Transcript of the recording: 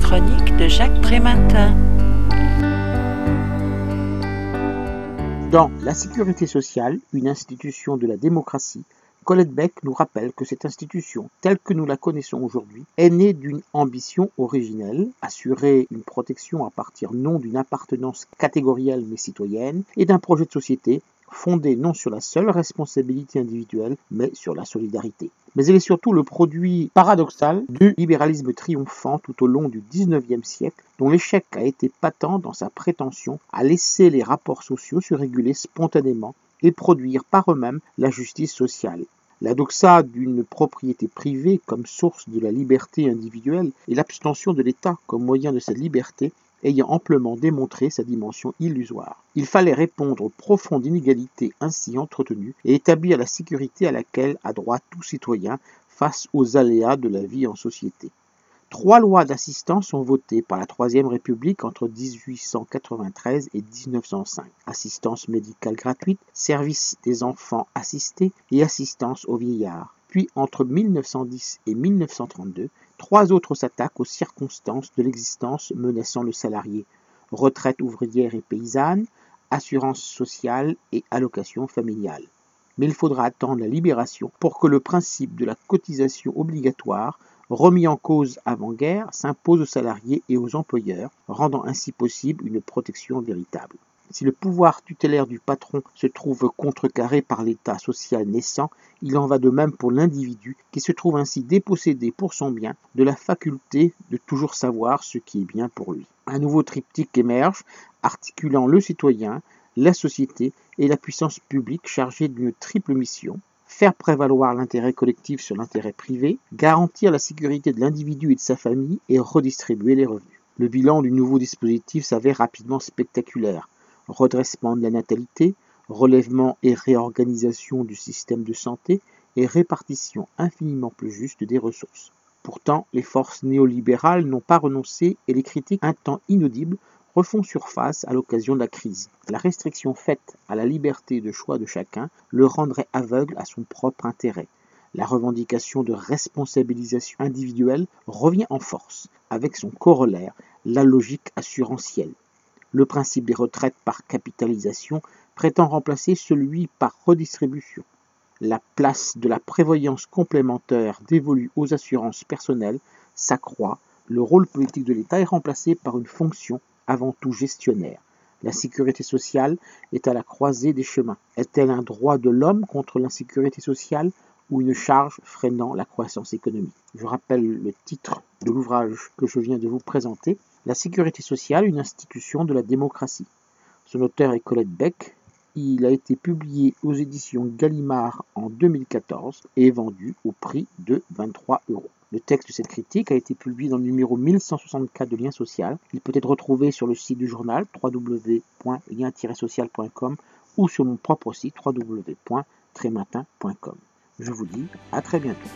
chronique de Jacques Prématin. Dans La sécurité sociale, une institution de la démocratie, Colette Beck nous rappelle que cette institution, telle que nous la connaissons aujourd'hui, est née d'une ambition originelle, assurer une protection à partir non d'une appartenance catégorielle mais citoyenne, et d'un projet de société fondée non sur la seule responsabilité individuelle, mais sur la solidarité. Mais elle est surtout le produit paradoxal du libéralisme triomphant tout au long du XIXe siècle, dont l'échec a été patent dans sa prétention à laisser les rapports sociaux se réguler spontanément et produire par eux-mêmes la justice sociale. La doxa d'une propriété privée comme source de la liberté individuelle et l'abstention de l'État comme moyen de cette liberté ayant amplement démontré sa dimension illusoire. Il fallait répondre aux profondes inégalités ainsi entretenues et établir la sécurité à laquelle a droit tout citoyen face aux aléas de la vie en société. Trois lois d'assistance sont votées par la Troisième République entre 1893 et 1905. Assistance médicale gratuite, service des enfants assistés et assistance aux vieillards. Puis entre 1910 et 1932, trois autres s'attaquent aux circonstances de l'existence menaçant le salarié. Retraite ouvrière et paysanne, assurance sociale et allocation familiale. Mais il faudra attendre la libération pour que le principe de la cotisation obligatoire remis en cause avant-guerre, s'impose aux salariés et aux employeurs, rendant ainsi possible une protection véritable. Si le pouvoir tutélaire du patron se trouve contrecarré par l'État social naissant, il en va de même pour l'individu qui se trouve ainsi dépossédé pour son bien de la faculté de toujours savoir ce qui est bien pour lui. Un nouveau triptyque émerge, articulant le citoyen, la société et la puissance publique chargée d'une triple mission faire prévaloir l'intérêt collectif sur l'intérêt privé, garantir la sécurité de l'individu et de sa famille et redistribuer les revenus. Le bilan du nouveau dispositif s'avère rapidement spectaculaire redressement de la natalité, relèvement et réorganisation du système de santé et répartition infiniment plus juste des ressources. Pourtant, les forces néolibérales n'ont pas renoncé et les critiques un temps inaudibles refont surface à l'occasion de la crise. La restriction faite à la liberté de choix de chacun le rendrait aveugle à son propre intérêt. La revendication de responsabilisation individuelle revient en force, avec son corollaire, la logique assurantielle. Le principe des retraites par capitalisation prétend remplacer celui par redistribution. La place de la prévoyance complémentaire dévolue aux assurances personnelles s'accroît, le rôle politique de l'État est remplacé par une fonction avant tout gestionnaire. La sécurité sociale est à la croisée des chemins. Est-elle un droit de l'homme contre l'insécurité sociale ou une charge freinant la croissance économique? Je rappelle le titre de l'ouvrage que je viens de vous présenter. La sécurité sociale, une institution de la démocratie. Son auteur est Colette Beck. Il a été publié aux éditions Gallimard en 2014 et vendu au prix de 23 euros. Le texte de cette critique a été publié dans le numéro 1164 de Lien Social. Il peut être retrouvé sur le site du journal www.lien-social.com ou sur mon propre site www.trématin.com. Je vous dis à très bientôt.